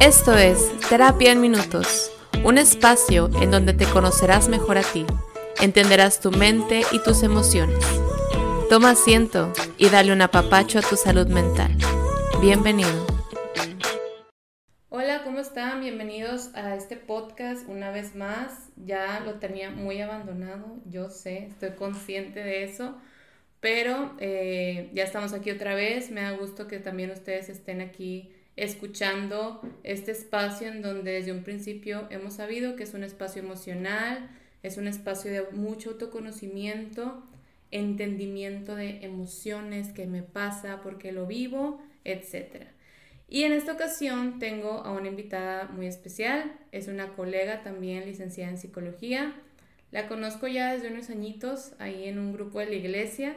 Esto es Terapia en Minutos, un espacio en donde te conocerás mejor a ti, entenderás tu mente y tus emociones. Toma asiento y dale un apapacho a tu salud mental. Bienvenido. Hola, ¿cómo están? Bienvenidos a este podcast una vez más. Ya lo tenía muy abandonado, yo sé, estoy consciente de eso, pero eh, ya estamos aquí otra vez. Me da gusto que también ustedes estén aquí escuchando este espacio en donde desde un principio hemos sabido que es un espacio emocional, es un espacio de mucho autoconocimiento, entendimiento de emociones, qué me pasa, por qué lo vivo, etc. Y en esta ocasión tengo a una invitada muy especial, es una colega también licenciada en psicología. La conozco ya desde unos añitos ahí en un grupo de la iglesia.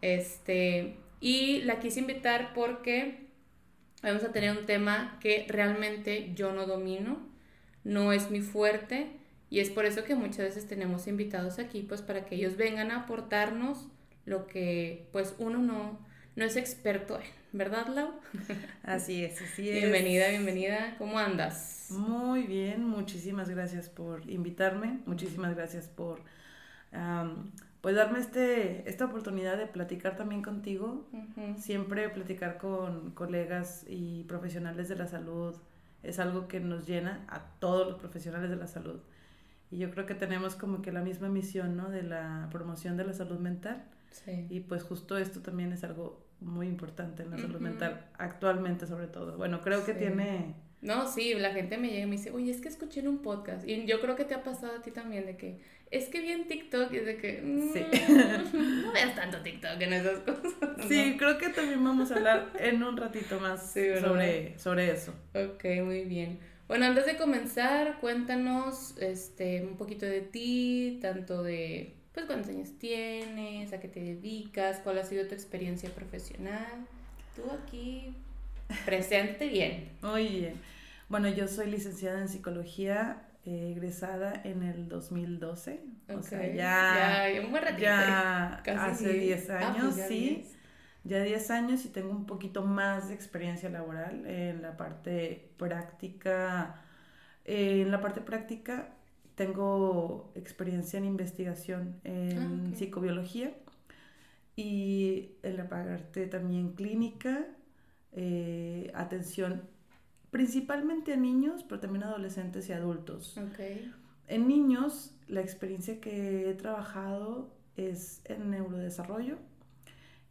Este, y la quise invitar porque vamos a tener un tema que realmente yo no domino, no es mi fuerte y es por eso que muchas veces tenemos invitados aquí pues para que ellos vengan a aportarnos lo que pues uno no, no es experto en, ¿verdad Lau? Así es, así es. Bienvenida, bienvenida, ¿cómo andas? Muy bien, muchísimas gracias por invitarme, muchísimas gracias por pues darme este, esta oportunidad de platicar también contigo. Siempre platicar con colegas y profesionales de la salud es algo que nos llena a todos los profesionales de la salud. Y yo creo que tenemos como que la misma misión, ¿no? De la promoción de la salud mental. Sí. Y pues justo esto también es algo muy importante en la salud mental, actualmente sobre todo. Bueno, creo que tiene no, sí, la gente me llega y me dice, oye, es que escuché en un podcast. Y yo creo que te ha pasado a ti también de que, es que vi en TikTok y es de que, mm, no veas tanto TikTok en esas cosas. Sí, creo que también vamos a hablar en un ratito más sobre, sobre eso. Ok, muy bien. Bueno, antes de comenzar, cuéntanos este, un poquito de ti, tanto de, pues, cuántos años tienes, a qué te dedicas, cuál ha sido tu experiencia profesional. Tú aquí Presente bien. Muy bien. Bueno, yo soy licenciada en psicología, eh, egresada en el 2012. O sea, ya, ya, un buen ratito, ya hace 10 ah, años, pues sí. Ya 10 años y tengo un poquito más de experiencia laboral en la parte práctica. Eh, en la parte práctica tengo experiencia en investigación en ah, psicobiología y en la parte también clínica eh, atención principalmente a niños, pero también a adolescentes y adultos. En niños, la experiencia que he trabajado es en neurodesarrollo,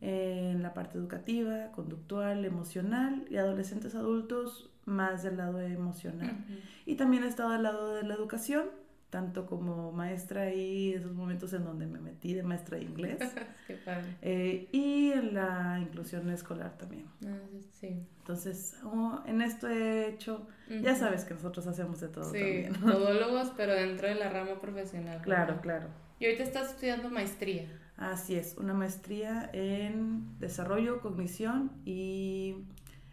en la parte educativa, conductual, emocional, y adolescentes adultos más del lado emocional. Y también he estado al lado de la educación, tanto como maestra y esos momentos en donde me metí de maestra de inglés. Qué padre. Eh, y en la inclusión escolar también. Ah, sí. Entonces, oh, en esto he hecho, ya sabes que nosotros hacemos de todo sí, también. Todólogos, pero dentro de la rama profesional. Claro, claro. Y ahorita estás estudiando maestría. Así es, una maestría en desarrollo, cognición y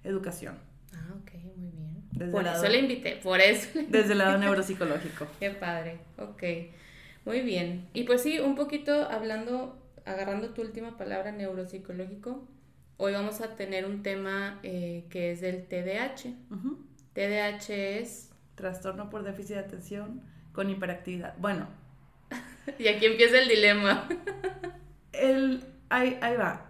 educación. Ah, ok, muy bien. por eso le invité, por eso. Desde el lado neuropsicológico. Qué padre, ok. Muy bien. Y pues sí, un poquito hablando, agarrando tu última palabra, neuropsicológico, hoy vamos a tener un tema eh, que es del TDAH. TDAH es... Trastorno por déficit de atención con hiperactividad. Bueno. y aquí empieza el dilema. el, ahí, ahí va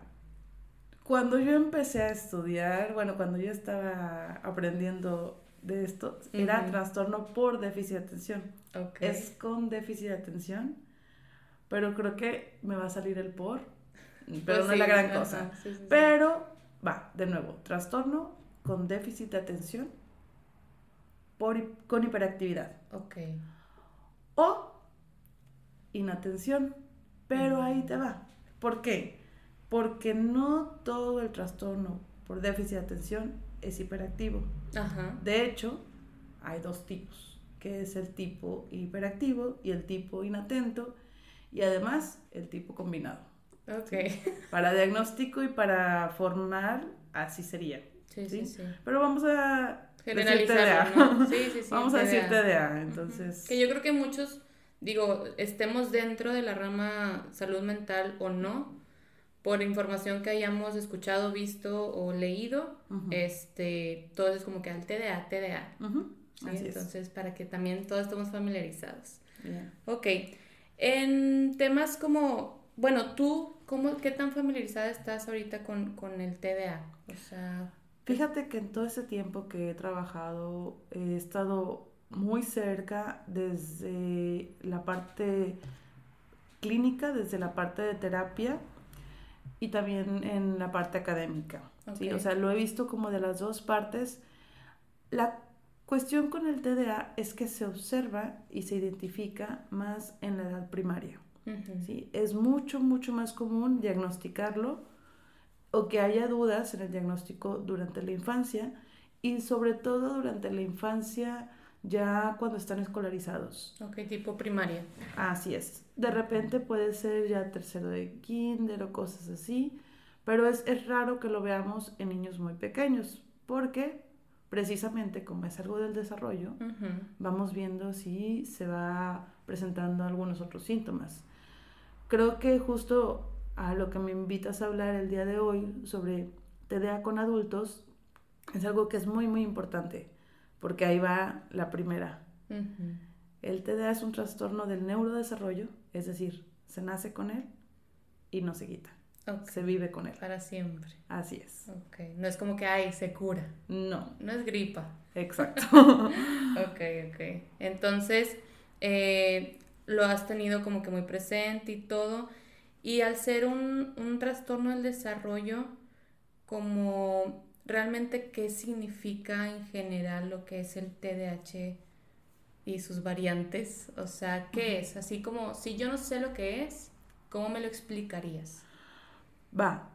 cuando yo empecé a estudiar, bueno, cuando yo estaba aprendiendo de esto, era trastorno por déficit de atención. Es con déficit de atención, pero creo que me va a salir el por, pero pues no es la gran cosa. pero, va, de nuevo, trastorno con déficit de atención por, con hiperactividad. Ok. O inatención, pero ahí te va. ¿Por qué? Porque no todo el trastorno por déficit de atención es hiperactivo. De hecho, hay dos tipos, que es el tipo hiperactivo y el tipo inatento, y además el tipo combinado. Okay. Para diagnóstico y para formar, así sería. Sí, sí, sí. Pero vamos a generalizar. Sí, sí, sí. vamos a decir TDA, entonces. Que yo creo que muchos, digo, estemos dentro de la rama salud mental o no, por información que hayamos escuchado, visto o leído, este, todo es como que al TDA, TDA. Entonces, para que también todos estemos familiarizados. Ok. En temas como, bueno, tú, cómo, ¿qué tan familiarizada estás ahorita con, con el TDA? O sea... Fíjate que en todo ese tiempo que he trabajado, he estado muy cerca desde la parte clínica, desde la parte de terapia y también en la parte académica. ¿sí? O sea, lo he visto como de las dos partes. La cuestión con el TDA es que se observa y se identifica más en la edad primaria. ¿sí? Es mucho, mucho más común diagnosticarlo o que haya dudas en el diagnóstico durante la infancia y sobre todo durante la infancia ya cuando están escolarizados. Ok, tipo primaria. Así es. De repente puede ser ya tercero de kinder o cosas así, pero es, raro que lo veamos en niños muy pequeños, porque precisamente como es algo del desarrollo, vamos viendo si se va presentando algunos otros síntomas. Creo que justo a lo que me invitas a hablar el día de hoy sobre TDA con adultos es algo que es muy, muy importante porque ahí va la primera. El TDA es un trastorno del neurodesarrollo, es decir, se nace con él y no se quita. Se vive con él. Para siempre. Así es. Okay. No es como que, ay, se cura. No. No es gripa. Exacto. ok, ok. Entonces, eh, lo has tenido como que muy presente y todo. Y al ser un, un trastorno del desarrollo, como realmente qué significa en general lo que es el TDAH y sus variantes. O sea, ¿qué es? Así como, si yo no sé lo que es, ¿cómo me lo explicarías? Va.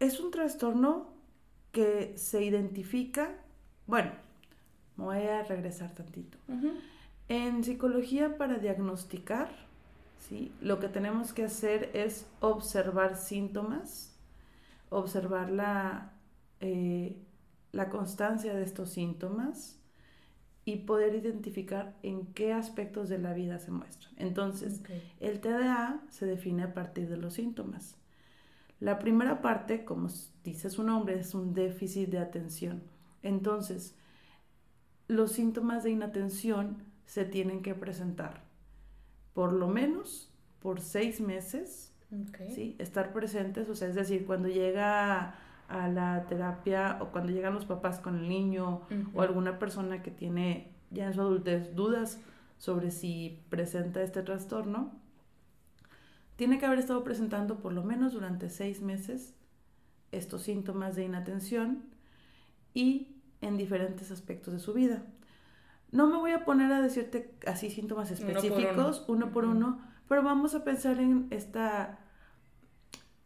Es un trastorno que se identifica, bueno, me voy a regresar tantito. En psicología para diagnosticar, ¿sí? lo que tenemos que hacer es observar síntomas, observar la, eh, la constancia de estos síntomas y poder identificar en qué aspectos de la vida se muestran. Entonces, el TDA se define a partir de los síntomas. La primera parte, como dice su nombre, es un déficit de atención. Entonces, los síntomas de inatención se tienen que presentar por lo menos por seis meses, ¿sí? estar presentes, o sea, es decir, cuando llega a la terapia o cuando llegan los papás con el niño o alguna persona que tiene ya en su adultez dudas sobre si presenta este trastorno, tiene que haber estado presentando por lo menos durante seis meses estos síntomas de inatención y en diferentes aspectos de su vida. No me voy a poner a decirte así síntomas específicos, uno por uno, pero vamos a pensar en esta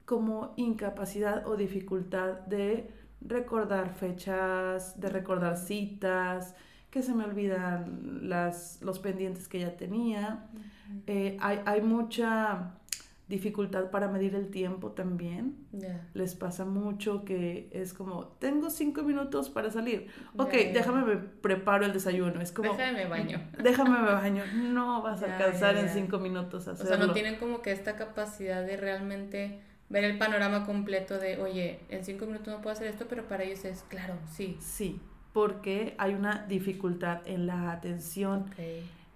como incapacidad o dificultad de recordar fechas, de recordar citas, que se me olvidan las, los pendientes que ya tenía. Eh, hay, mucha dificultad para medir el tiempo también. Les pasa mucho que es como, tengo cinco minutos para salir. Ok, déjame me preparo el desayuno. Es como, déjame baño. Déjame me baño. No vas a alcanzar en cinco minutos a hacerlo. O sea, no tienen como que esta capacidad de realmente ver el panorama completo de, oye, en cinco minutos no puedo hacer esto, pero para ellos es claro, sí. Sí, porque hay una dificultad en la atención.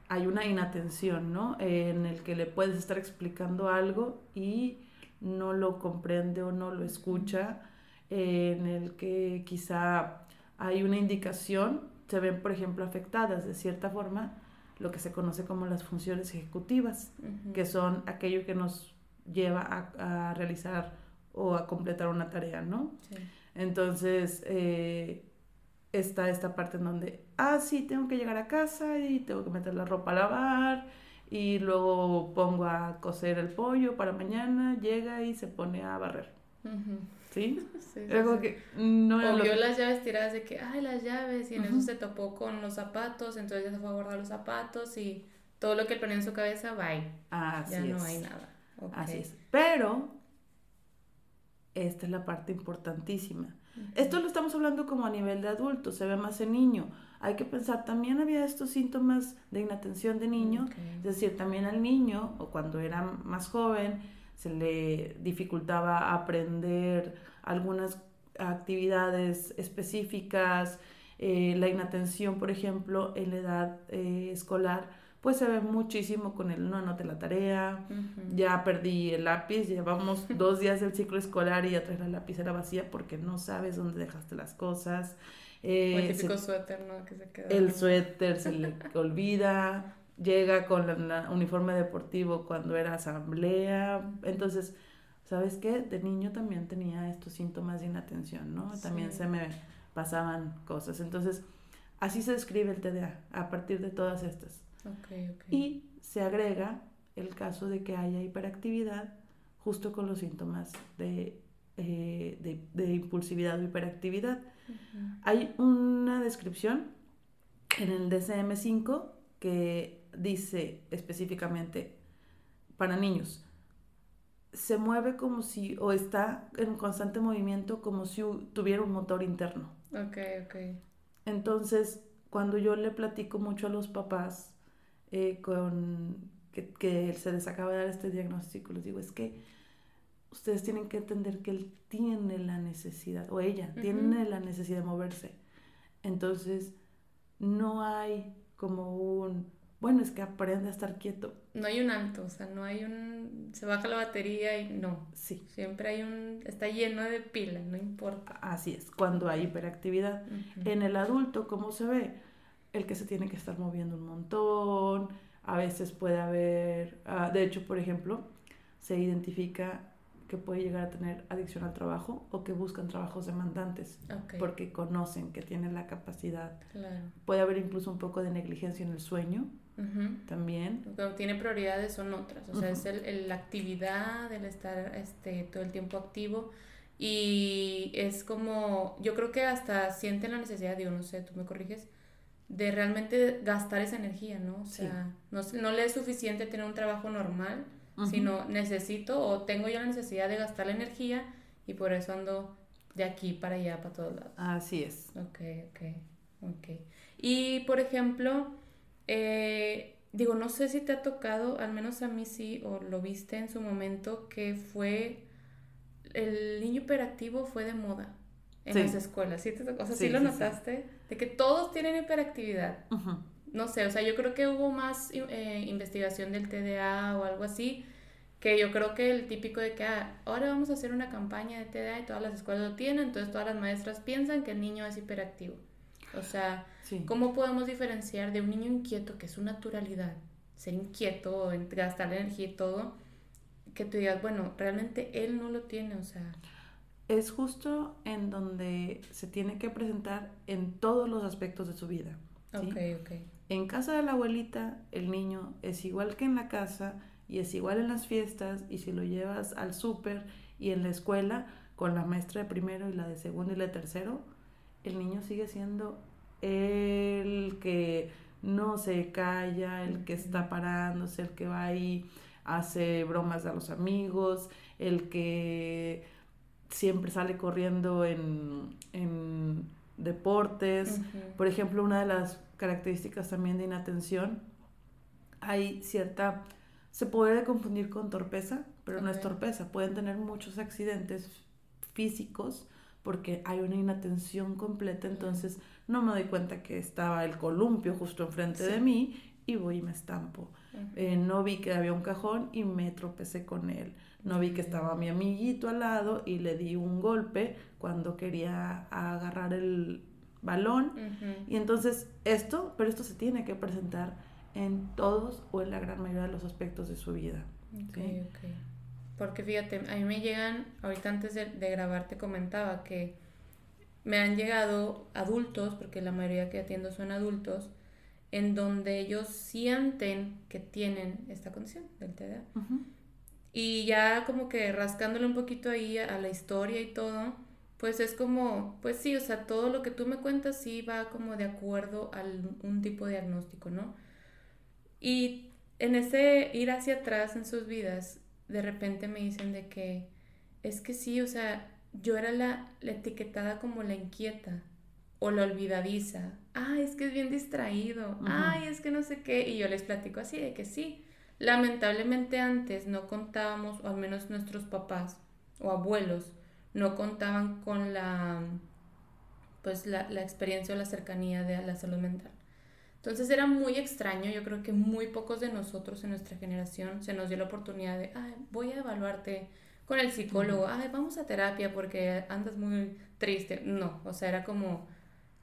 Hay una inatención, ¿no? en el que le puedes estar explicando algo y no lo comprende o no lo escucha, en el que quizá hay una indicación, se ven, por ejemplo, afectadas de cierta forma lo que se conoce como las funciones ejecutivas, que son aquello que nos lleva a, realizar o a completar una tarea, ¿no? Entonces, eh, está esta parte en donde, ah, sí, tengo que llegar a casa y tengo que meter la ropa a lavar y luego pongo a cocer el pollo para mañana, llega y se pone a barrer. ¿Sí? sí, que no o vio las llaves tiradas de que, ay, las llaves, y en eso se topó con los zapatos, entonces ya se fue a guardar los zapatos y todo lo que él ponía en su cabeza, bye. ya no hay nada. Así es. Pero esta es la parte importantísima. Esto lo estamos hablando como a nivel de adulto, se ve más en niño. Hay que pensar, también había estos síntomas de inatención de niño, es decir, también al niño, o cuando era más joven, se le dificultaba aprender algunas actividades específicas, eh, la inatención, por ejemplo, en la edad eh, escolar, pues se ve muchísimo con el no anote la tarea, ya perdí el lápiz, llevamos dos días del ciclo escolar y ya traes la lapicera vacía porque no sabes dónde dejaste las cosas. Eh, el típico suéter, ¿no? Que se queda. El suéter se le olvida, llega con el uniforme deportivo cuando era asamblea, entonces, ¿sabes qué? De niño también tenía estos síntomas de inatención, ¿no? También se me pasaban cosas, entonces, así se describe el TDA, a partir de todas estas. Y se agrega el caso de que haya hiperactividad justo con los síntomas de, eh, de, impulsividad o hiperactividad. Hay una descripción en el DCM5 que dice específicamente para niños, se mueve como si, o está en constante movimiento como si tuviera un motor interno. Ok, ok. Entonces, cuando yo le platico mucho a los papás eh, con que, se les acaba de dar este diagnóstico, les digo, es que ustedes tienen que entender que él tiene la necesidad, o ella tiene la necesidad de moverse. Entonces, no hay como un, bueno, es que aprende a estar quieto. No hay un alto, o sea, no hay un, se baja la batería y no. Sí. Siempre hay un, está lleno de pilas, no importa. Así es, cuando hay hiperactividad. En el adulto, ¿cómo se ve? El que se tiene que estar moviendo un montón, a veces puede haber, ah, de hecho, por ejemplo, se identifica que puede llegar a tener adicción al trabajo o que buscan trabajos demandantes porque conocen que tienen la capacidad. Puede haber incluso un poco de negligencia en el sueño también. Pero tiene prioridades son otras, o sea, es el, la actividad, el estar este, todo el tiempo activo. Y es como, yo creo que hasta sienten la necesidad, digo, no sé, tú me corriges, de realmente gastar esa energía, ¿no? O sea, no, no, le es suficiente tener un trabajo normal, sino necesito o tengo yo la necesidad de gastar la energía y por eso ando de aquí para allá, para todos lados. Así es. Ok, ok, ok. Y por ejemplo, eh, digo, no sé si te ha tocado, al menos a mí sí, o lo viste en su momento, que fue, el niño hiperactivo fue de moda en las escuelas. ¿Sí, te, o sea, sí, lo notaste? De que todos tienen hiperactividad. No sé, o sea, yo creo que hubo más eh, investigación del TDA o algo así, que yo creo que el típico de que ah, ahora vamos a hacer una campaña de TDA y todas las escuelas lo tienen, entonces todas las maestras piensan que el niño es hiperactivo. O sea, ¿cómo podemos diferenciar de un niño inquieto, que es su naturalidad, ser inquieto, gastar energía y todo, que tú digas, bueno, realmente él no lo tiene, o sea es justo en donde se tiene que presentar en todos los aspectos de su vida. En casa de la abuelita, el niño es igual que en la casa y es igual en las fiestas y si lo llevas al súper y en la escuela con la maestra de primero y la de segundo y la de tercero, el niño sigue siendo el que no se calla, el que está parándose, el que va ahí, hace bromas a los amigos, el que siempre sale corriendo en, deportes. Por ejemplo, una de las características también de inatención, hay cierta, se puede confundir con torpeza, pero no es torpeza, pueden tener muchos accidentes físicos porque hay una inatención completa, entonces no me doy cuenta que estaba el columpio justo enfrente de mí y voy y me estampo. Eh, no vi que había un cajón y me tropecé con él. No vi que estaba mi amiguito al lado y le di un golpe cuando quería agarrar el balón. Y entonces esto, pero esto se tiene que presentar en todos o en la gran mayoría de los aspectos de su vida. Porque fíjate, a mí me llegan, ahorita antes de, de grabar te comentaba que me han llegado adultos, porque la mayoría que atiendo son adultos, en donde ellos sienten que tienen esta condición del TDA. Y ya como que rascándole un poquito ahí a la historia y todo, pues es como, pues sí, o sea, todo lo que tú me cuentas sí va como de acuerdo a un tipo de diagnóstico, ¿no? Y en ese ir hacia atrás en sus vidas, de repente me dicen de que es que sí, o sea, yo era la, la etiquetada como la inquieta o la olvidadiza. Ay, es que es bien distraído. Ay, es que no sé qué. Y yo les platico así de que sí, lamentablemente antes no contábamos, o al menos nuestros papás o abuelos, no contaban con la, pues la, la experiencia o la cercanía de la salud mental. Entonces era muy extraño, yo creo que muy pocos de nosotros en nuestra generación se nos dio la oportunidad de, Ay, voy a evaluarte con el psicólogo, ay, vamos a terapia porque andas muy triste. No, o sea, era como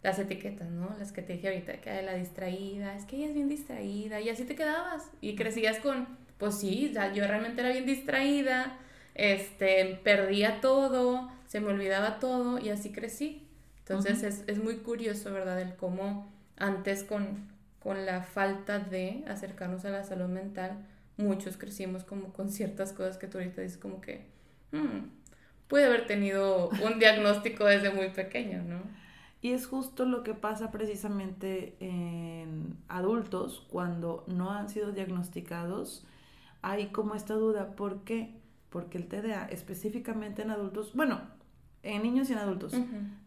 las etiquetas, ¿no? Las que te dije ahorita, que la distraída, es que ella es bien distraída y así te quedabas y crecías con, pues sí, yo realmente era bien distraída, este, perdía todo, se me olvidaba todo y así crecí. Entonces es, es, muy curioso, ¿verdad? El cómo antes con, con la falta de acercarnos a la salud mental, muchos crecimos como con ciertas cosas que tú ahorita dices como que, hmm, puede haber tenido un diagnóstico desde muy pequeño, ¿no? Y es justo lo que pasa precisamente en adultos cuando no han sido diagnosticados. Hay como esta duda, ¿por qué? Porque el TDA específicamente en adultos, bueno, en niños y en adultos,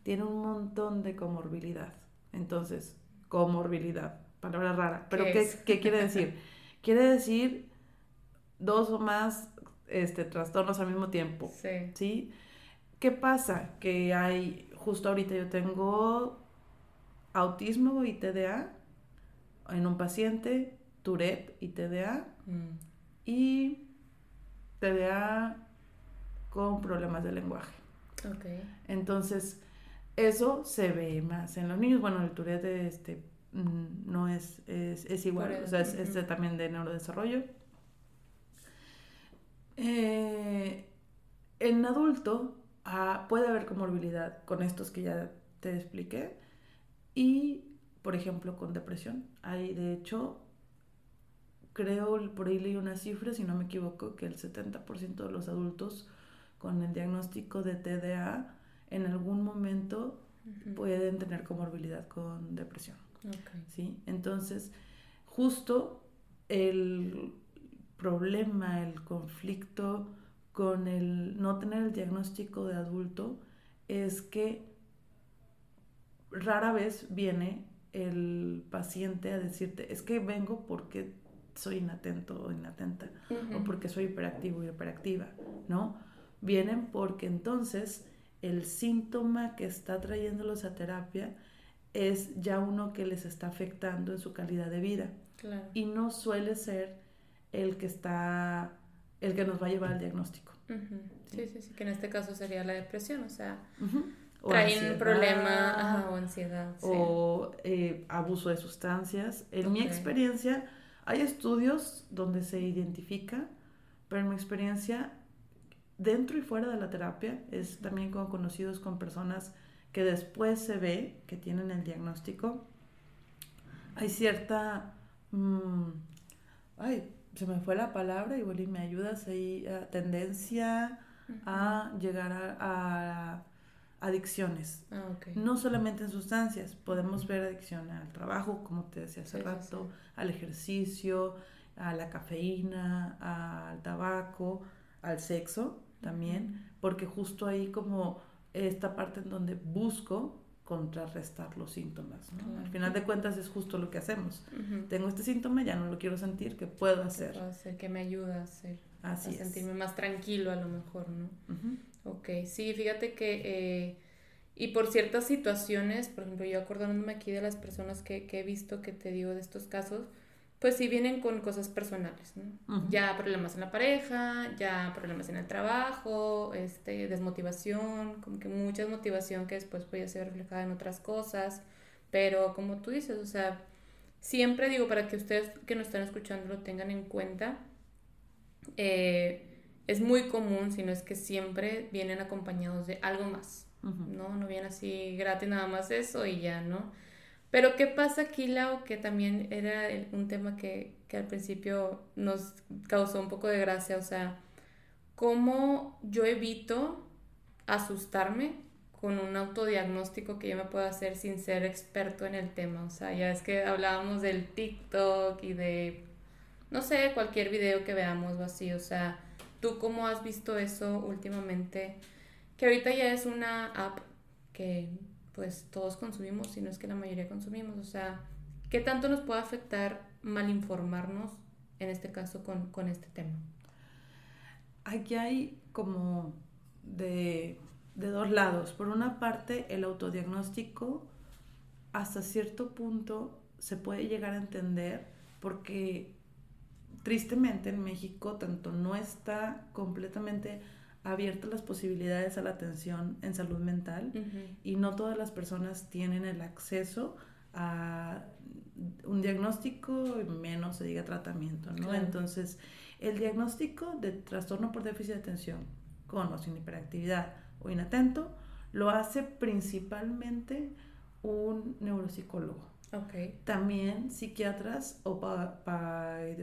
tiene un montón de comorbilidad. Entonces, comorbilidad, palabra rara, pero ¿qué, ¿qué, quiere decir? quiere decir dos o más este, trastornos al mismo tiempo. Sí. ¿Sí? ¿Qué pasa? Que hay justo ahorita yo tengo autismo y TDA en un paciente, Tourette y TDA, mm. y TDA con problemas de lenguaje. Okay. Entonces, eso se ve más en los niños. Bueno, el Tourette este, mm, no es, es, igual, o sea, es, también de neurodesarrollo. Eh, en adulto Puede haber comorbilidad con estos que ya te expliqué y, por ejemplo, con depresión. Hay, de hecho, creo, por ahí leí una cifra, si no me equivoco, que el 70% de los adultos con el diagnóstico de TDA en algún momento pueden tener comorbilidad con depresión. ¿sí? Entonces, justo el problema, el conflicto con el no tener el diagnóstico de adulto es que rara vez viene el paciente a decirte, es que vengo porque soy inatento o inatenta, o porque soy hiperactivo o hiperactiva, ¿no? Vienen porque entonces el síntoma que está trayéndolos a terapia es ya uno que les está afectando en su calidad de vida. Y no suele ser el que está el que nos va a llevar al diagnóstico. sí, sí, sí, que en este caso sería la depresión, o sea, traen un problema o ansiedad. O eh, abuso de sustancias. En mi experiencia, hay estudios donde se identifica, pero en mi experiencia, dentro y fuera de la terapia, es también con conocidos con personas que después se ve que tienen el diagnóstico, hay cierta... Mm, ay, se me fue la palabra, y y me ayudas ahí, tendencia a llegar a, adicciones. Ah, no solamente en sustancias, podemos ver adicción al trabajo, como te decía hace rato, al ejercicio, a la cafeína, al tabaco, al sexo también, porque justo ahí como esta parte en donde busco contrarrestar los síntomas. Al final de cuentas es justo lo que hacemos. Tengo este síntoma, ya no lo quiero sentir, ¿qué puedo hacer? ¿Qué puedo hacer? ¿Qué me ayuda a hacer? Así a sentirme más tranquilo a lo mejor, ¿no? Ok, sí, fíjate que... Eh, y por ciertas situaciones, por ejemplo, yo acordándome aquí de las personas que, que he visto que te digo de estos casos, pues sí vienen con cosas personales, ¿no? Ya problemas en la pareja, ya problemas en el trabajo, este, desmotivación, como que mucha desmotivación que después puede ser reflejada en otras cosas, pero como tú dices, o sea, siempre digo para que ustedes que nos están escuchando lo tengan en cuenta, eh, es muy común, si no es que siempre vienen acompañados de algo más, ¿no? No viene así gratis nada más eso y ya, ¿no? Pero ¿qué pasa aquí, Lau? Que también era un tema que, al principio nos causó un poco de gracia, o sea, ¿cómo yo evito asustarme con un autodiagnóstico que yo me puedo hacer sin ser experto en el tema? O sea, ya es que hablábamos del TikTok y de, no sé, cualquier video que veamos o así, o sea, ¿tú cómo has visto eso últimamente? Que ahorita ya es una app que pues todos consumimos, si no es que la mayoría consumimos. O sea, ¿qué tanto nos puede afectar mal informarnos en este caso con, con este tema. Aquí hay como de, de dos lados. Por una parte, el autodiagnóstico hasta cierto punto se puede llegar a entender porque tristemente en México tanto no está completamente abiertas las posibilidades a la atención en salud mental y no todas las personas tienen el acceso a un diagnóstico y menos se diga tratamiento, ¿no? Entonces, el diagnóstico de trastorno por déficit de atención con o sin hiperactividad o inatento lo hace principalmente un neuropsicólogo. Okay. También psiquiatras o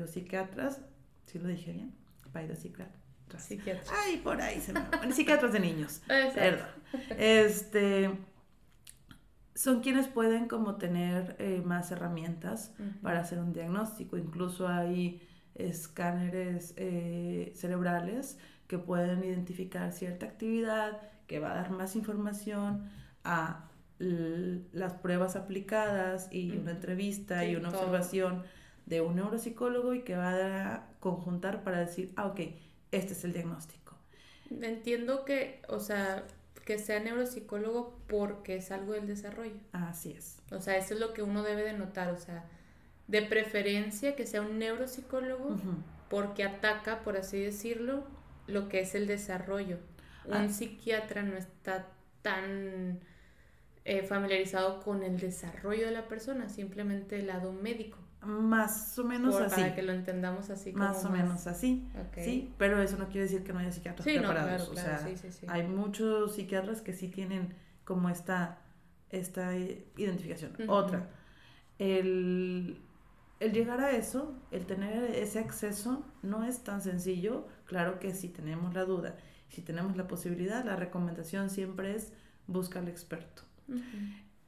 psiquiatras, si lo dije bien, psiquiatras. Psiquiatras. Ay, por ahí se me... Bueno, psiquiatras de niños. Perdón. Este, son quienes pueden como tener eh, más herramientas para hacer un diagnóstico. Incluso hay escáneres eh, cerebrales que pueden identificar cierta actividad que va a dar más información a las pruebas aplicadas y una entrevista y una observación de un neuropsicólogo y que va a conjuntar para decir, ah, ok, este es el diagnóstico. Entiendo que, o sea, que sea neuropsicólogo porque es algo del desarrollo. Así es. O sea, eso es lo que uno debe de notar, o sea, de preferencia que sea un neuropsicólogo porque ataca, por así decirlo, lo que es el desarrollo. Un ah. psiquiatra no está tan eh, familiarizado con el desarrollo de la persona, simplemente el lado médico. Más o menos así. Para que lo entendamos así. más o menos así. Sí, pero eso no quiere decir que no haya psiquiatras preparados. o sea, hay muchos psiquiatras que sí tienen como esta, esta identificación. Otra, el, el llegar a eso, el tener ese acceso, no es tan sencillo. Claro que si tenemos la duda, si tenemos la posibilidad, la recomendación siempre es buscar al experto.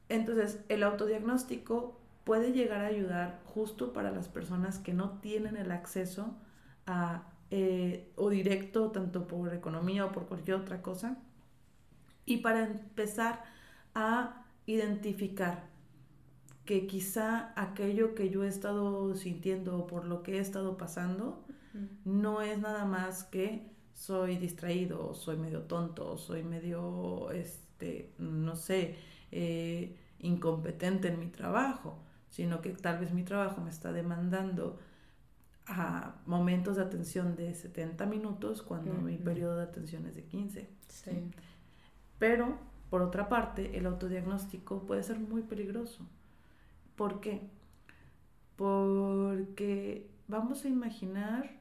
Entonces, el autodiagnóstico puede llegar a ayudar justo para las personas que no tienen el acceso a, eh, o directo, tanto por economía o por cualquier otra cosa, y para empezar a identificar que quizá aquello que yo he estado sintiendo o por lo que he estado pasando no es nada más que soy distraído, soy medio tonto, soy medio, este, no sé, eh, incompetente en mi trabajo, sino que tal vez mi trabajo me está demandando a momentos de atención de 70 minutos cuando mi periodo de atención es de 15. Pero, por otra parte, el autodiagnóstico puede ser muy peligroso. ¿Por qué? Porque vamos a imaginar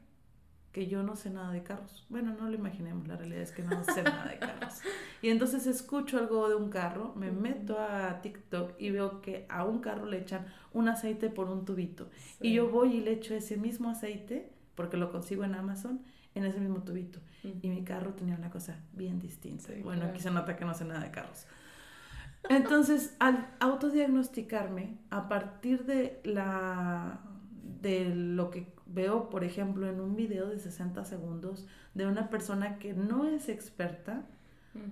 que yo no sé nada de carros. Bueno, no lo imaginemos, la realidad es que no sé nada de carros. Y entonces escucho algo de un carro, me meto a TikTok y veo que a un carro le echan un aceite por un tubito. Y yo voy y le echo ese mismo aceite, porque lo consigo en Amazon, en ese mismo tubito. Y mi carro tenía una cosa bien distinta. bueno, aquí se nota que no sé nada de carros. Entonces, al autodiagnosticarme, a partir de la de lo que veo, por ejemplo, en un video de 60 segundos de una persona que no es experta,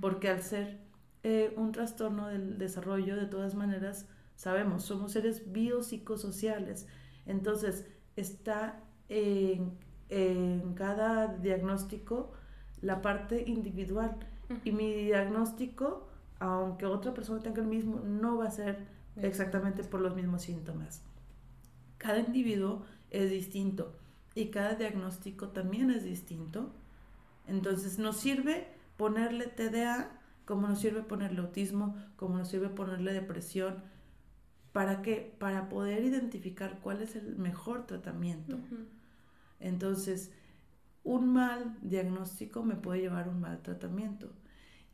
porque al ser eh, un trastorno del desarrollo, de todas maneras, sabemos, somos seres biopsicosociales. Entonces, está en, cada diagnóstico la parte individual. Y mi diagnóstico, aunque otra persona tenga el mismo, no va a ser exactamente por los mismos síntomas. Cada individuo es distinto y cada diagnóstico también es distinto. Entonces nos sirve ponerle TDA como nos sirve ponerle autismo, como nos sirve ponerle depresión. ¿Para qué? Para poder identificar cuál es el mejor tratamiento. Entonces, un mal diagnóstico me puede llevar a un mal tratamiento.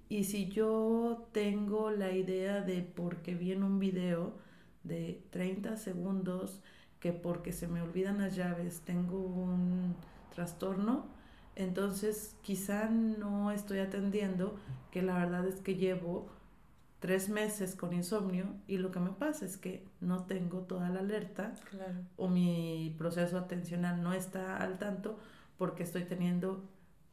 Y si yo tengo la idea de porque vi en un video de 30 segundos que porque se me olvidan las llaves tengo un trastorno, entonces quizá no estoy atendiendo que la verdad es que llevo tres meses con insomnio y lo que me pasa es que no tengo toda la alerta o mi proceso atencional no está al tanto porque estoy teniendo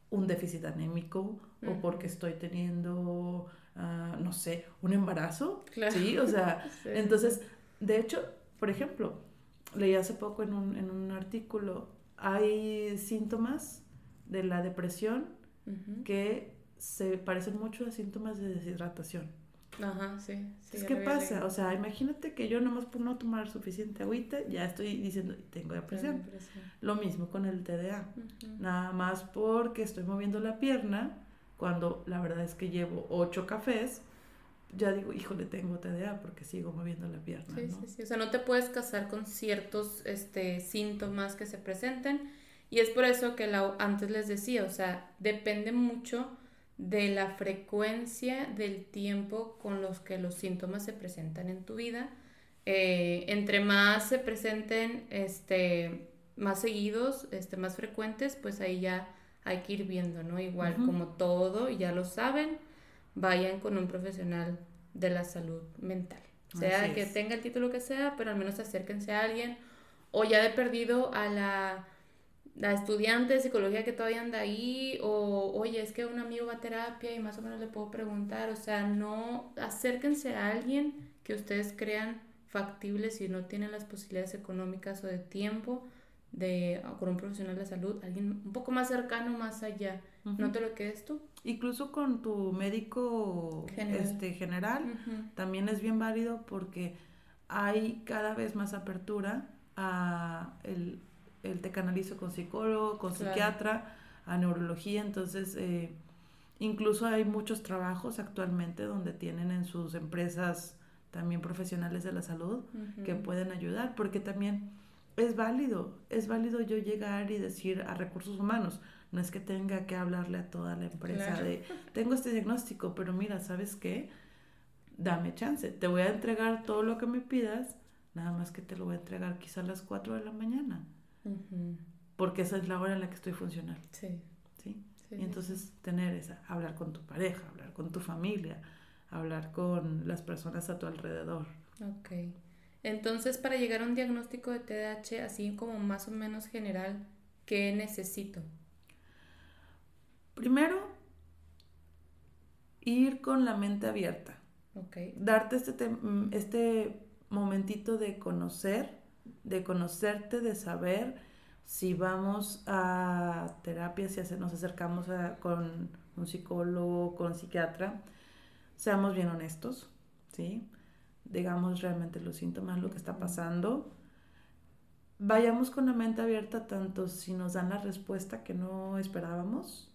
un déficit anémico o porque estoy teniendo, ah, no sé, un embarazo. Sí, o sea, entonces, de hecho, por ejemplo, leí hace poco en un, en un artículo hay síntomas de la depresión que se parecen mucho a síntomas de deshidratación. Ajá, sí. sí ¿Qué pasa? O sea, imagínate que yo nomás por no tomar suficiente agüita, ya estoy diciendo, tengo depresión. Lo mismo con el TDA. Nada más porque estoy moviendo la pierna, cuando la verdad es que llevo ocho cafés, ya digo, híjole, tengo TDA porque sigo moviendo la pierna. Sí, sí, sí. O sea, no te puedes casar con ciertos este, síntomas que se presenten. Y es por eso que la, antes les decía, o sea, depende mucho de la frecuencia del tiempo con los que los síntomas se presentan en tu vida. Eh, entre más se presenten este, más seguidos, este, más frecuentes, pues ahí ya hay que ir viendo, ¿no? Igual como todo, ya lo saben, vayan con un profesional de la salud mental. Sea que tenga el título que sea, pero al menos acérquense a alguien. O ya de perdido a la la estudiante de psicología que todavía anda ahí, o oye, es que un amigo va a terapia y más o menos le puedo preguntar, o sea, no, acérquense a alguien que ustedes crean factible si no tienen las posibilidades económicas o de tiempo de con un profesional de salud, alguien un poco más cercano, más allá. ¿No te lo quedes tú? Incluso con tu médico general, este, general también es bien válido porque hay cada vez más apertura a el él te canalizo con psicólogo, con psiquiatra, a neurología, entonces eh, incluso hay muchos trabajos actualmente donde tienen en sus empresas también profesionales de la salud que pueden ayudar, porque también es válido, es válido yo llegar y decir a recursos humanos, no es que tenga que hablarle a toda la empresa de, tengo este diagnóstico, pero mira, ¿sabes qué? Dame chance, te voy a entregar todo lo que me pidas, nada más que te lo voy a entregar quizá a las 4 de la mañana. Porque esa es la hora en la que estoy funcional. Sí. ¿Sí? y entonces tener esa, hablar con tu pareja, hablar con tu familia, hablar con las personas a tu alrededor. Ok. Entonces, para llegar a un diagnóstico de TDAH, así como más o menos general, ¿qué necesito? Primero, ir con la mente abierta. Okay. Darte este, este momentito de conocer de conocerte, de saber si vamos a terapia, si nos acercamos con un psicólogo, con un psiquiatra, seamos bien honestos, ¿sí? Digamos realmente los síntomas, lo que está pasando. Vayamos con la mente abierta tanto si nos dan la respuesta que no esperábamos,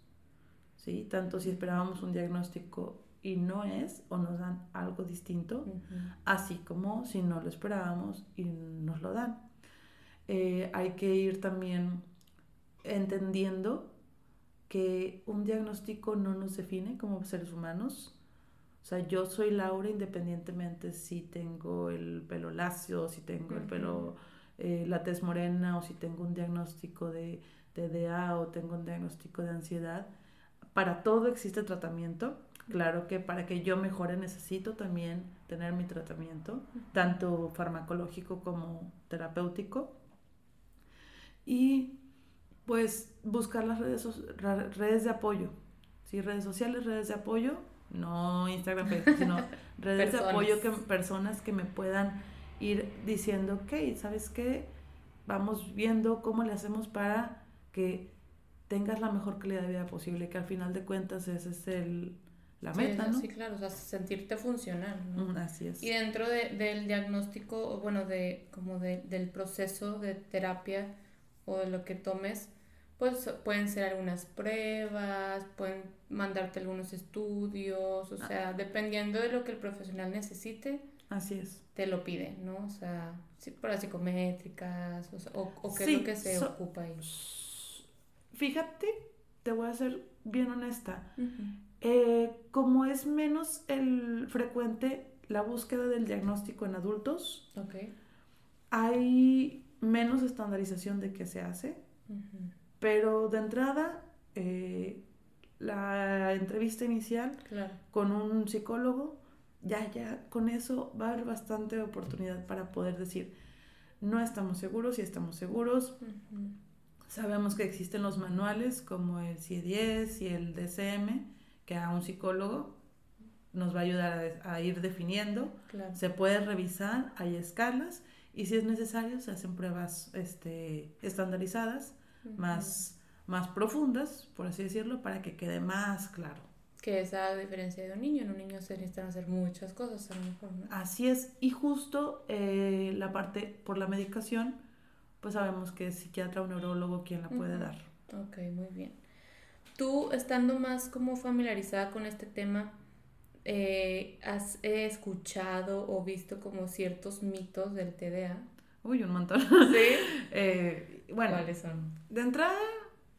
¿sí? Tanto si esperábamos un diagnóstico y no es o nos dan algo distinto, así como si no lo esperábamos y nos lo dan. Eh, hay que ir también entendiendo que un diagnóstico no nos define como seres humanos. O sea, yo soy Laura independientemente si tengo el pelo lacio, si tengo el pelo, eh, la tez morena o si tengo un diagnóstico de TDA o tengo un diagnóstico de ansiedad. Para todo existe tratamiento Claro que para que yo mejore necesito también tener mi tratamiento, tanto farmacológico como terapéutico. Y pues buscar las redes, redes de apoyo, ¿sí? redes sociales, redes de apoyo, no Instagram, sino redes de apoyo, que, personas que me puedan ir diciendo, ok, ¿sabes qué? Vamos viendo cómo le hacemos para que tengas la mejor calidad de vida posible, que al final de cuentas ese es el, la meta, ¿no? Sí, claro, o sea, sentirte funcional, ¿no? Mm, así es. Y dentro de, del diagnóstico, bueno, de como de, del proceso de terapia o de lo que tomes, pues pueden ser algunas pruebas, pueden mandarte algunos estudios, o ah. sea, dependiendo de lo que el profesional necesite. Así es. Te lo pide, ¿no? O sea, para psicométricas, o, o, qué es lo que se ocupa ahí. Fíjate, te voy a ser bien honesta. Eh, como es menos el frecuente la búsqueda del diagnóstico en adultos, hay menos estandarización de qué se hace, pero de entrada eh, la entrevista inicial con un psicólogo, ya, ya, con eso va a haber bastante oportunidad para poder decir, no estamos seguros y estamos seguros. Sabemos que existen los manuales como el CIE-10 y el DCM, que a un psicólogo nos va a ayudar a, ir definiendo. Se puede revisar, hay escalas y si es necesario se hacen pruebas este, estandarizadas más, más profundas, por así decirlo, para que quede más claro. Que esa diferencia de un niño, en un niño se necesitan hacer muchas cosas a lo mejor, ¿no? Así es, y justo eh, la parte por la medicación, pues sabemos que es psiquiatra o neurólogo quien la puede dar. Ok, muy bien. Tú, estando más como familiarizada con este tema, eh, ¿has escuchado o visto como ciertos mitos del TDA? Uy, un montón. Sí. Eh, bueno, ¿cuáles son? De entrada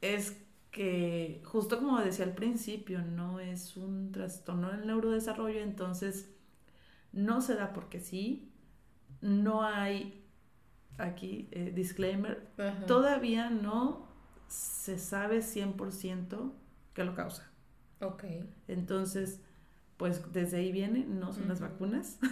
es que, justo como decía al principio, no es un trastorno del neurodesarrollo, entonces no se da porque sí, no hay aquí, eh, disclaimer, todavía no se sabe 100% qué lo causa. Ok. Entonces, pues desde ahí viene, no son las vacunas.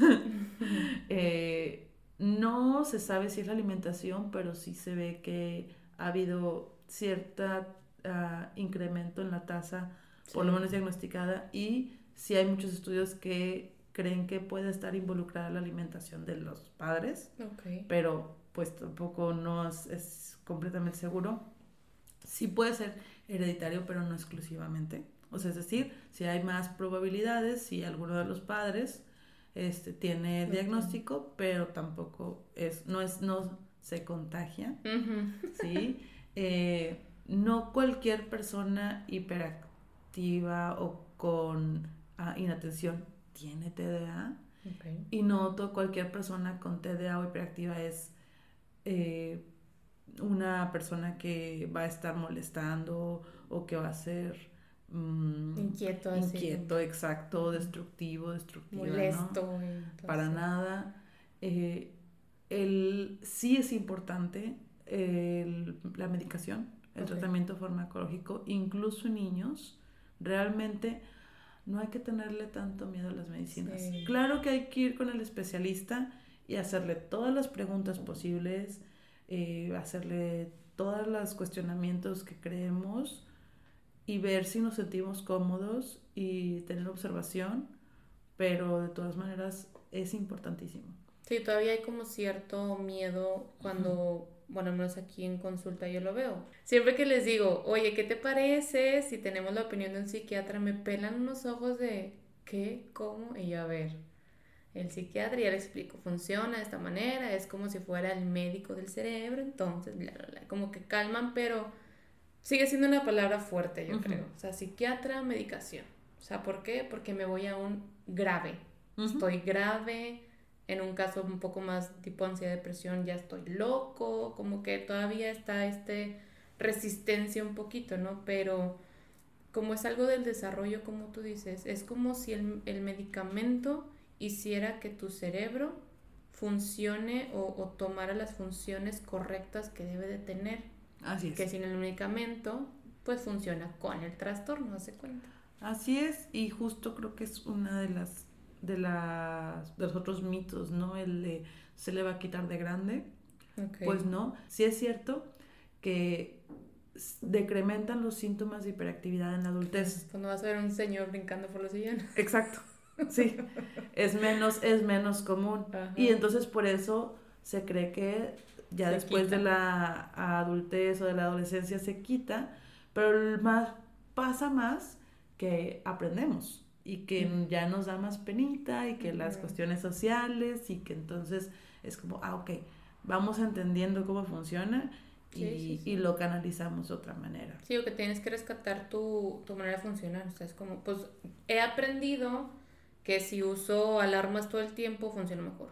Eh, no se sabe si es la alimentación, pero sí se ve que ha habido cierta ah, incremento en la tasa, por lo menos diagnosticada, y sí hay muchos estudios que creen que puede estar involucrada la alimentación de los padres, pero pues tampoco no es, completamente seguro. Sí puede ser hereditario, pero no exclusivamente. O sea, es decir, si hay más probabilidades, si alguno de los padres este, tiene diagnóstico, pero tampoco es, no es, no se contagia, ¿sí? Eh, no cualquier persona hiperactiva o con ah, inatención tiene TDA. Y no cualquier persona con TDA o hiperactiva es eh, una persona que va a estar molestando o que va a ser mm, inquieto, inquieto, exacto, destructivo, destructivo, molesto, para nada. Eh, el, sí es importante la medicación, el tratamiento farmacológico, incluso en niños, realmente no hay que tenerle tanto miedo a las medicinas. Claro que hay que ir con el especialista y hacerle todas las preguntas posibles, eh, hacerle todos los cuestionamientos que creemos y ver si nos sentimos cómodos y tener observación, pero de todas maneras es importantísimo. Sí, todavía hay como cierto miedo cuando, bueno, no es aquí en consulta yo lo veo. Siempre que les digo, oye, ¿qué te parece si tenemos la opinión de un psiquiatra? Me pelan unos ojos de, ¿qué? ¿Cómo? Y yo, a ver, el psiquiatra ya le explico, funciona de esta manera, es como si fuera el médico del cerebro, entonces, bla, bla, bla, como que calman, pero sigue siendo una palabra fuerte, yo creo. O sea, psiquiatra, medicación. O sea, ¿por qué? Porque me voy a un grave. Estoy grave, en un caso un poco más tipo ansiedad, depresión, ya estoy loco, como que todavía está este resistencia un poquito, ¿no? Pero como es algo del desarrollo, como tú dices, es como si el, el medicamento hiciera que tu cerebro funcione o, tomara las funciones correctas que debe de tener. Así es. Que sin el medicamento, pues funciona con el trastorno, hace cuenta. Así es, y justo creo que es una de las de las de los otros mitos, ¿no? El de se le va a quitar de grande. Pues no, sí es cierto que decrementan los síntomas de hiperactividad en la adultez. Cuando vas a ver un señor brincando por los sillones. Exacto. Sí, es menos, es menos común. Y entonces por eso se cree que ya después de la adultez o de la adolescencia se quita, pero más, pasa más que aprendemos y que ya nos da más penita y que las cuestiones sociales y que entonces es como, ah, ok, vamos entendiendo cómo funciona y, y, lo canalizamos de otra manera. Sí, o que tienes que rescatar tu, tu manera de funcionar. O sea, es como, pues he aprendido que si uso alarmas todo el tiempo funciona mejor.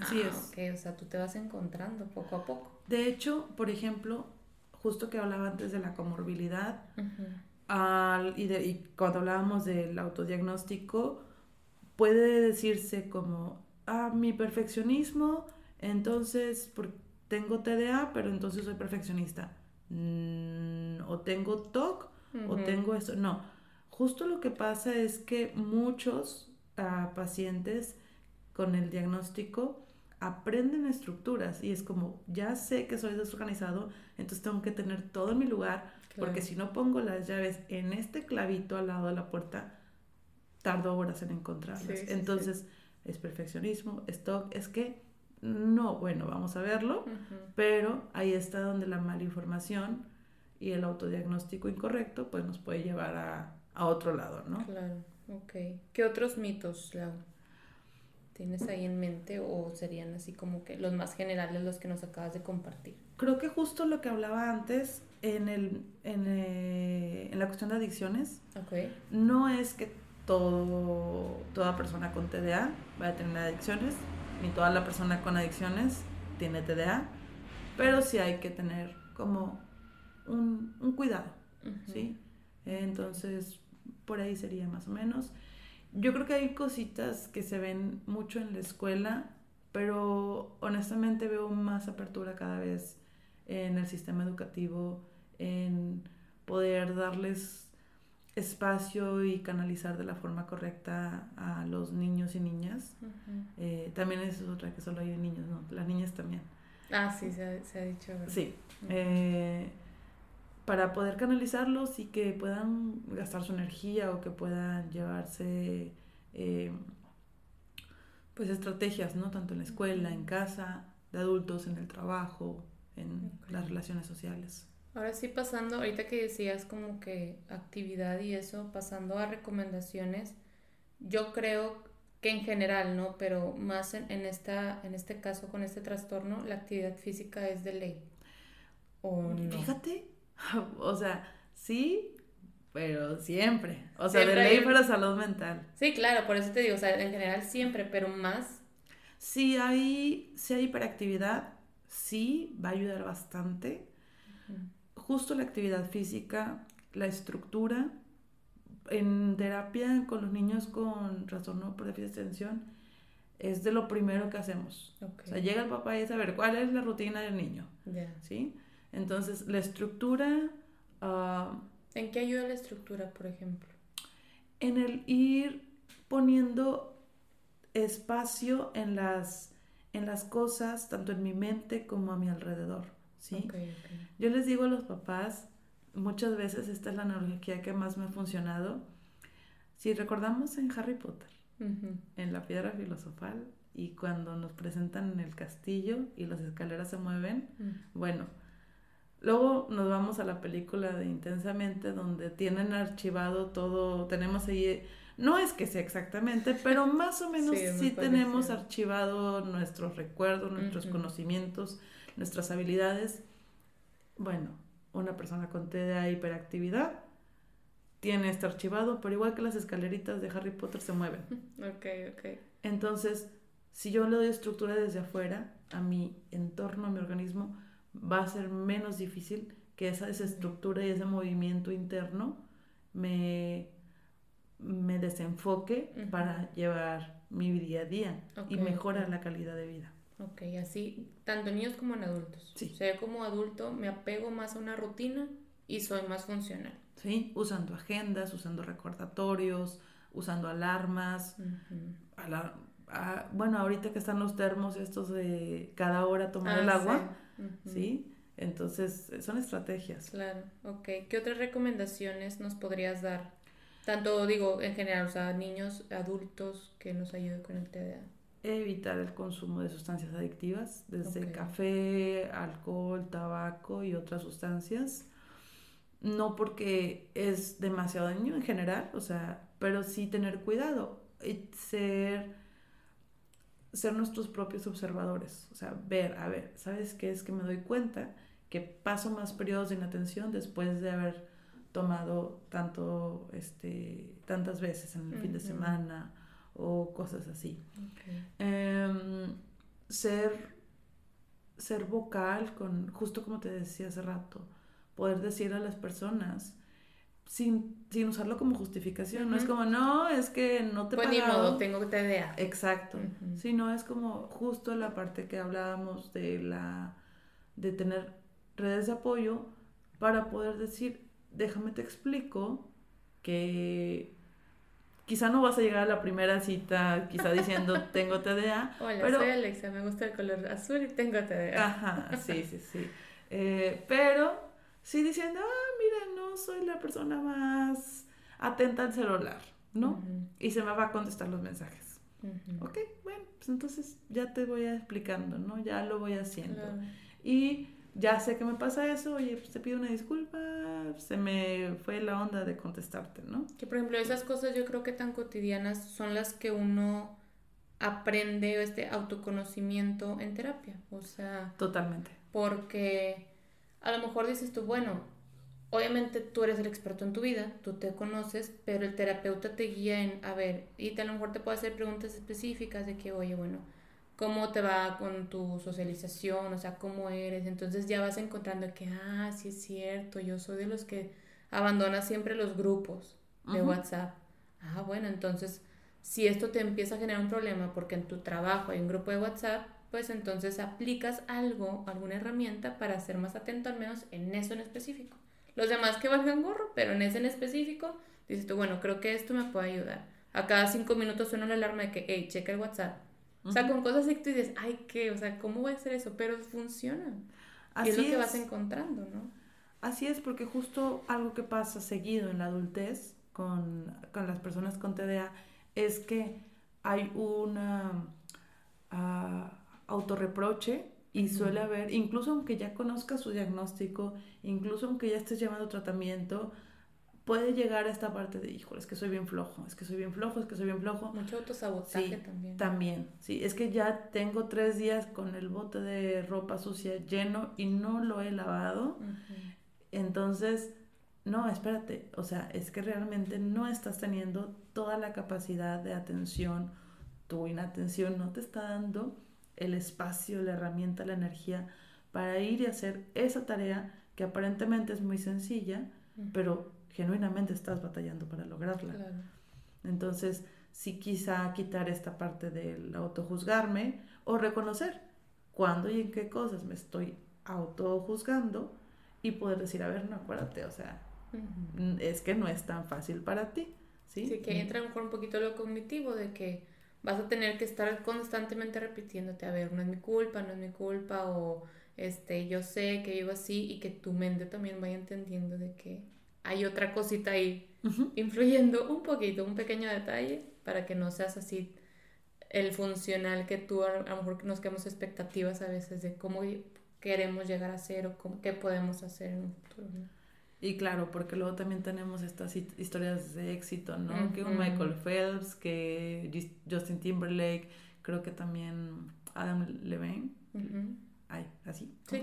Así ah, es. O sea, tú te vas encontrando poco a poco. De hecho, por ejemplo, justo que hablaba antes de la comorbilidad, y, de, y cuando hablábamos del autodiagnóstico, puede decirse como, ah, mi perfeccionismo, entonces tengo TDA, pero entonces soy perfeccionista. Mm, o tengo TOC, o tengo eso. No, justo lo que pasa es que muchos a pacientes con el diagnóstico aprenden estructuras y es como, ya sé que soy desorganizado, entonces tengo que tener todo en mi lugar, porque si no pongo las llaves en este clavito al lado de la puerta, tardo horas en encontrarlas. entonces, es perfeccionismo, stock, es que no, bueno, vamos a verlo, pero ahí está donde la mala información y el autodiagnóstico incorrecto pues nos puede llevar a, a otro lado, ¿no? Claro, ok. ¿Qué otros mitos, Lau, tienes ahí en mente o serían así como que los más generales los que nos acabas de compartir? Creo que justo lo que hablaba antes en, el, en, eh, en la cuestión de adicciones, okay. no es que todo, toda persona con TDA va a tener adicciones, ni toda la persona con adicciones tiene TDA, pero sí hay que tener como un, un cuidado, ¿sí? Entonces, por ahí sería más o menos. Yo creo que hay cositas que se ven mucho en la escuela, pero honestamente veo más apertura cada vez en el sistema educativo, en poder darles espacio y canalizar de la forma correcta a los niños y niñas. Eh, también es otra que solo hay niños, no, las niñas también. Ah, sí, se ha, se ha dicho. Sí para poder canalizarlos y que puedan gastar su energía o que puedan llevarse eh, pues estrategias, ¿no? Tanto en la escuela, en casa, de adultos, en el trabajo, en las relaciones sociales. Ahora sí pasando, ahorita que decías como que actividad y eso, pasando a recomendaciones, yo creo que en general, ¿no? Pero más en, en, esta, en este caso con este trastorno, la actividad física es de ley. ¿O no? Fíjate o sea, sí, pero siempre. O sea, de ley para salud mental. Sí, claro, por eso te digo, o sea, en general siempre, pero más. Si hay, si hay hiperactividad, sí, va a ayudar bastante. Justo la actividad física, la estructura. En terapia con los niños con trastorno por déficit de atención, es de lo primero que hacemos. O sea, llega el papá y a saber cuál es la rutina del niño. ¿Sí? Entonces, la estructura... Ah, ¿En qué ayuda la estructura, por ejemplo? En el ir poniendo espacio en las, en las cosas, tanto en mi mente como a mi alrededor. ¿sí? Yo les digo a los papás, muchas veces esta es la analogía que más me ha funcionado. Si recordamos en Harry Potter, en la piedra filosofal, y cuando nos presentan en el castillo y las escaleras se mueven, bueno, Luego nos vamos a la película de Intensamente, donde tienen archivado todo, tenemos ahí, no es que sea exactamente, pero más o menos sí, tenemos archivado nuestros recuerdos, nuestros conocimientos, nuestras habilidades. Bueno, una persona con TDA hiperactividad tiene esto archivado, pero igual que las escaleritas de Harry Potter se mueven. Ok, ok. Entonces, si yo le doy estructura desde afuera, a mi entorno, a mi organismo, va a ser menos difícil que esa desestructura y ese movimiento interno me, me desenfoque para llevar mi día a día y mejora la calidad de vida. Ok, así, tanto en niños como en adultos. Sí. O sea, como adulto me apego más a una rutina y soy más funcional. Sí, usando agendas, usando recordatorios, usando alarmas. bueno, ahorita que están los termos estos de cada hora tomar el ah, agua, ¿sí? Entonces, son estrategias. Claro, ok. ¿Qué otras recomendaciones nos podrías dar? Tanto, digo, en general, o sea, niños, adultos que nos ayuden con el TDA. Evitar el consumo de sustancias adictivas, desde café, alcohol, tabaco y otras sustancias. No porque es demasiado daño en general, o sea, pero sí tener cuidado y ser ser nuestros propios observadores, o sea, ver, a ver, ¿sabes qué es que me doy cuenta que paso más periodos de inatención después de haber tomado tanto, este, tantas veces en el fin de semana o cosas así? Em, ser, ser vocal con, justo como te decía hace rato, poder decir a las personas, sin, sin usarlo como justificación. No es como, no, es que no te Pues ni modo, tengo TDA. Exacto. Sino es como justo la parte que hablábamos de la de tener redes de apoyo para poder decir, déjame te explico que quizá no vas a llegar a la primera cita quizá diciendo tengo TDA. Hola, pero... soy Alexa, me gusta el color azul y tengo TDA. Ajá, sí, sí, sí. Eh, pero sí diciendo, ah, mira, no soy la persona más atenta al celular, ¿no? Y se me va a contestar los mensajes. Ok, bueno, pues entonces ya te voy explicando, ¿no? Ya lo voy haciendo. Y ya sé que me pasa eso, oye, pues te pido una disculpa, se me fue la onda de contestarte, ¿no? Que por ejemplo esas cosas yo creo que tan cotidianas son las que uno aprende este autoconocimiento en terapia, o sea... Totalmente. Porque a lo mejor dices tú, bueno, obviamente tú eres el experto en tu vida, tú te conoces, pero el terapeuta te guía en, a ver, y a lo mejor te puede hacer preguntas específicas de que, oye, bueno, ¿cómo te va con tu socialización? O sea, ¿cómo eres? Entonces ya vas encontrando que, ah, sí es cierto, yo soy de los que abandona siempre los grupos de WhatsApp. Ah, bueno, entonces, si esto te empieza a generar un problema porque en tu trabajo hay un grupo de WhatsApp, pues entonces aplicas algo, alguna herramienta para ser más atento al menos en eso en específico. Los demás que valgan gorro, pero en ese en específico, dices tú, bueno, creo que esto me puede ayudar. A cada cinco minutos suena la alarma de que, hey, checa el WhatsApp. O sea, con cosas así tú dices, ay, ¿qué? O sea, ¿cómo voy a hacer eso? Pero funciona. Así y es lo que vas encontrando, ¿no? Así es, porque justo algo que pasa seguido en la adultez con, con las personas con TDA es que hay una uh, autorreproche y suele haber, incluso aunque ya conozcas su diagnóstico, incluso aunque ya estés llevando tratamiento, puede llegar a esta parte de, híjole, es que soy bien flojo, es que soy bien flojo, es que soy bien flojo. Mucho autosabotaje también. También, sí, es que ya tengo tres días con el bote de ropa sucia lleno y no lo he lavado. Entonces, no, espérate, o sea, es que realmente no estás teniendo toda la capacidad de atención, tu inatención no te está dando el espacio, la herramienta, la energía para ir y hacer esa tarea que aparentemente es muy sencilla, pero genuinamente estás batallando para lograrla. Entonces, sí quizá quitar esta parte del autojuzgarme o reconocer cuándo y en qué cosas me estoy autojuzgando y poder decir, a ver, no acuérdate, o sea, es que no es tan fácil para ti. Sí, sí que entra a lo mejor un poquito lo cognitivo de que vas a tener que estar constantemente repitiéndote, a ver, no es mi culpa, no es mi culpa, o este, yo sé que vivo así y que tu mente también vaya entendiendo de que hay otra cosita ahí influyendo un poquito, un pequeño detalle para que no seas así el funcional que tú a, lo mejor nos quedamos expectativas a veces de cómo queremos llegar a ser o cómo, qué podemos hacer en un futuro. Y claro, porque luego también tenemos estas historias de éxito, ¿no? Que un Michael Phelps, que Justin Timberlake, creo que también Adam Levine. Ay, así. Sí,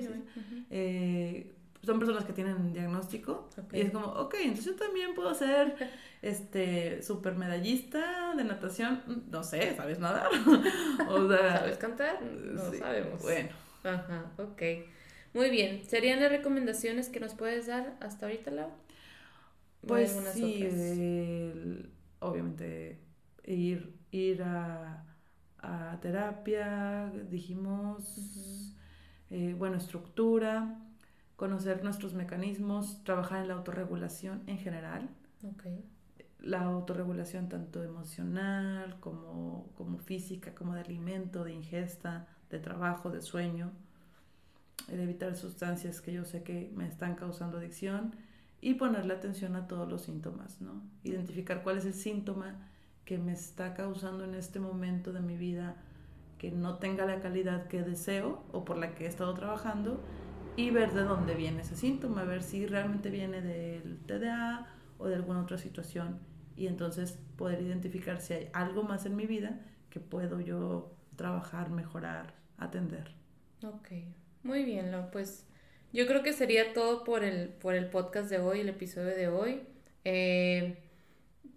eh, son personas que tienen diagnóstico y es como, ok, entonces yo también puedo ser este super medallista de natación, no sé, ¿sabes nadar? o sea, ¿Sabes cantar? No sabemos. Bueno. Ajá, ok. Muy bien, ¿serían las recomendaciones que nos puedes dar hasta ahorita, Lau? Pues sí, obviamente ir, ir a, terapia, dijimos, eh, bueno, estructura, conocer nuestros mecanismos, trabajar en la autorregulación en general. Okay. La autorregulación tanto emocional como, como física, como de alimento, de ingesta, de trabajo, de sueño el evitar sustancias que yo sé que me están causando adicción y ponerle atención a todos los síntomas, ¿no? Identificar cuál es el síntoma que me está causando en este momento de mi vida que no tenga la calidad que deseo o por la que he estado trabajando y ver de dónde viene ese síntoma, ver si realmente viene del TDA o de alguna otra situación y entonces poder identificar si hay algo más en mi vida que puedo yo trabajar, mejorar, atender. Ok, muy bien, Lo, pues yo creo que sería todo por el, por el podcast de hoy, el episodio de hoy. Eh,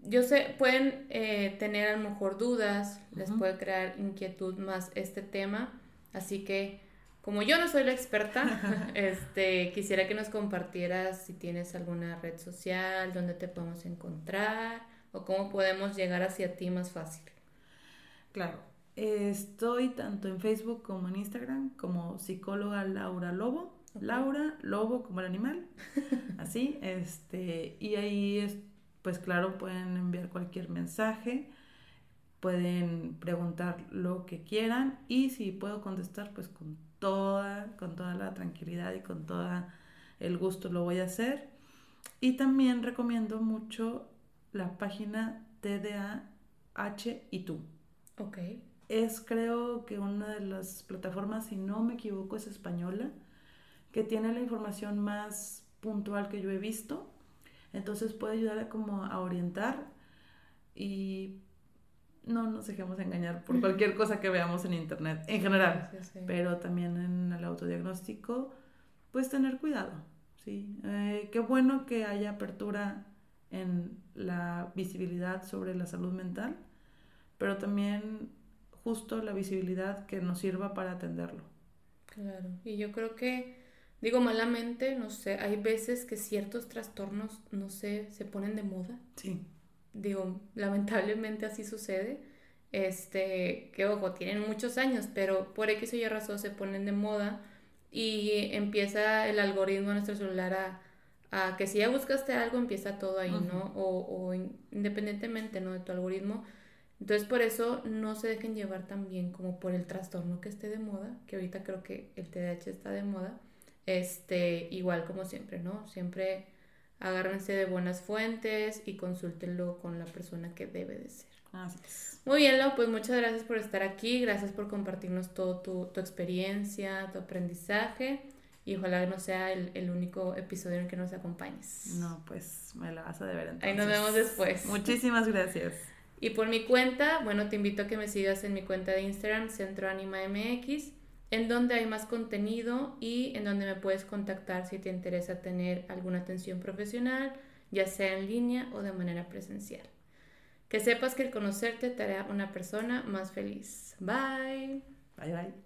yo sé, pueden eh, tener a lo mejor dudas, les puede crear inquietud más este tema, así que como yo no soy la experta, este, quisiera que nos compartieras si tienes alguna red social, dónde te podemos encontrar o cómo podemos llegar hacia ti más fácil. Claro, Estoy tanto en Facebook como en Instagram como psicóloga Laura Lobo. Laura Lobo como el animal. Así, este, y ahí es, pues claro, pueden enviar cualquier mensaje, pueden preguntar lo que quieran y si puedo contestar, pues con toda, con toda la tranquilidad y con todo el gusto lo voy a hacer. Y también recomiendo mucho la página TDAH y tú. Ok es creo que una de las plataformas, si no me equivoco, es española, que tiene la información más puntual que yo he visto. Entonces puede ayudar a como a orientar y no nos dejemos engañar por cualquier cosa que veamos en internet, en general, pero también en el autodiagnóstico, pues tener cuidado, ¿sí? Eh, qué bueno que haya apertura en la visibilidad sobre la salud mental, pero también justo la visibilidad que nos sirva para atenderlo. Claro, y yo creo que, digo malamente, no sé, hay veces que ciertos trastornos, no sé, se ponen de moda. Sí. Digo, lamentablemente así sucede. Este, que ojo, tienen muchos años, pero por X o Y razón se ponen de moda y empieza el algoritmo de nuestro celular a a que si ya buscaste algo empieza todo ahí, ¿no? O, o, independientemente, ¿no? De tu algoritmo. Entonces por eso no se dejen llevar también como por el trastorno que esté de moda, que ahorita creo que el TDAH está de moda. Este, igual como siempre, ¿no? Siempre agárrense de buenas fuentes y consúltenlo con la persona que debe de ser. Así es. Muy bien, Lau, pues muchas gracias por estar aquí, gracias por compartirnos todo tu, tu experiencia, tu aprendizaje y ojalá no sea el, el, único episodio en el que nos acompañes. No, pues me la vas a deber entonces. Ahí nos vemos después. Muchísimas gracias. Y por mi cuenta, bueno, te invito a que me sigas en mi cuenta de Instagram, Centro Anima MX, en donde hay más contenido y en donde me puedes contactar si te interesa tener alguna atención profesional, ya sea en línea o de manera presencial. Que sepas que el conocerte te hará una persona más feliz. Bye. Bye bye.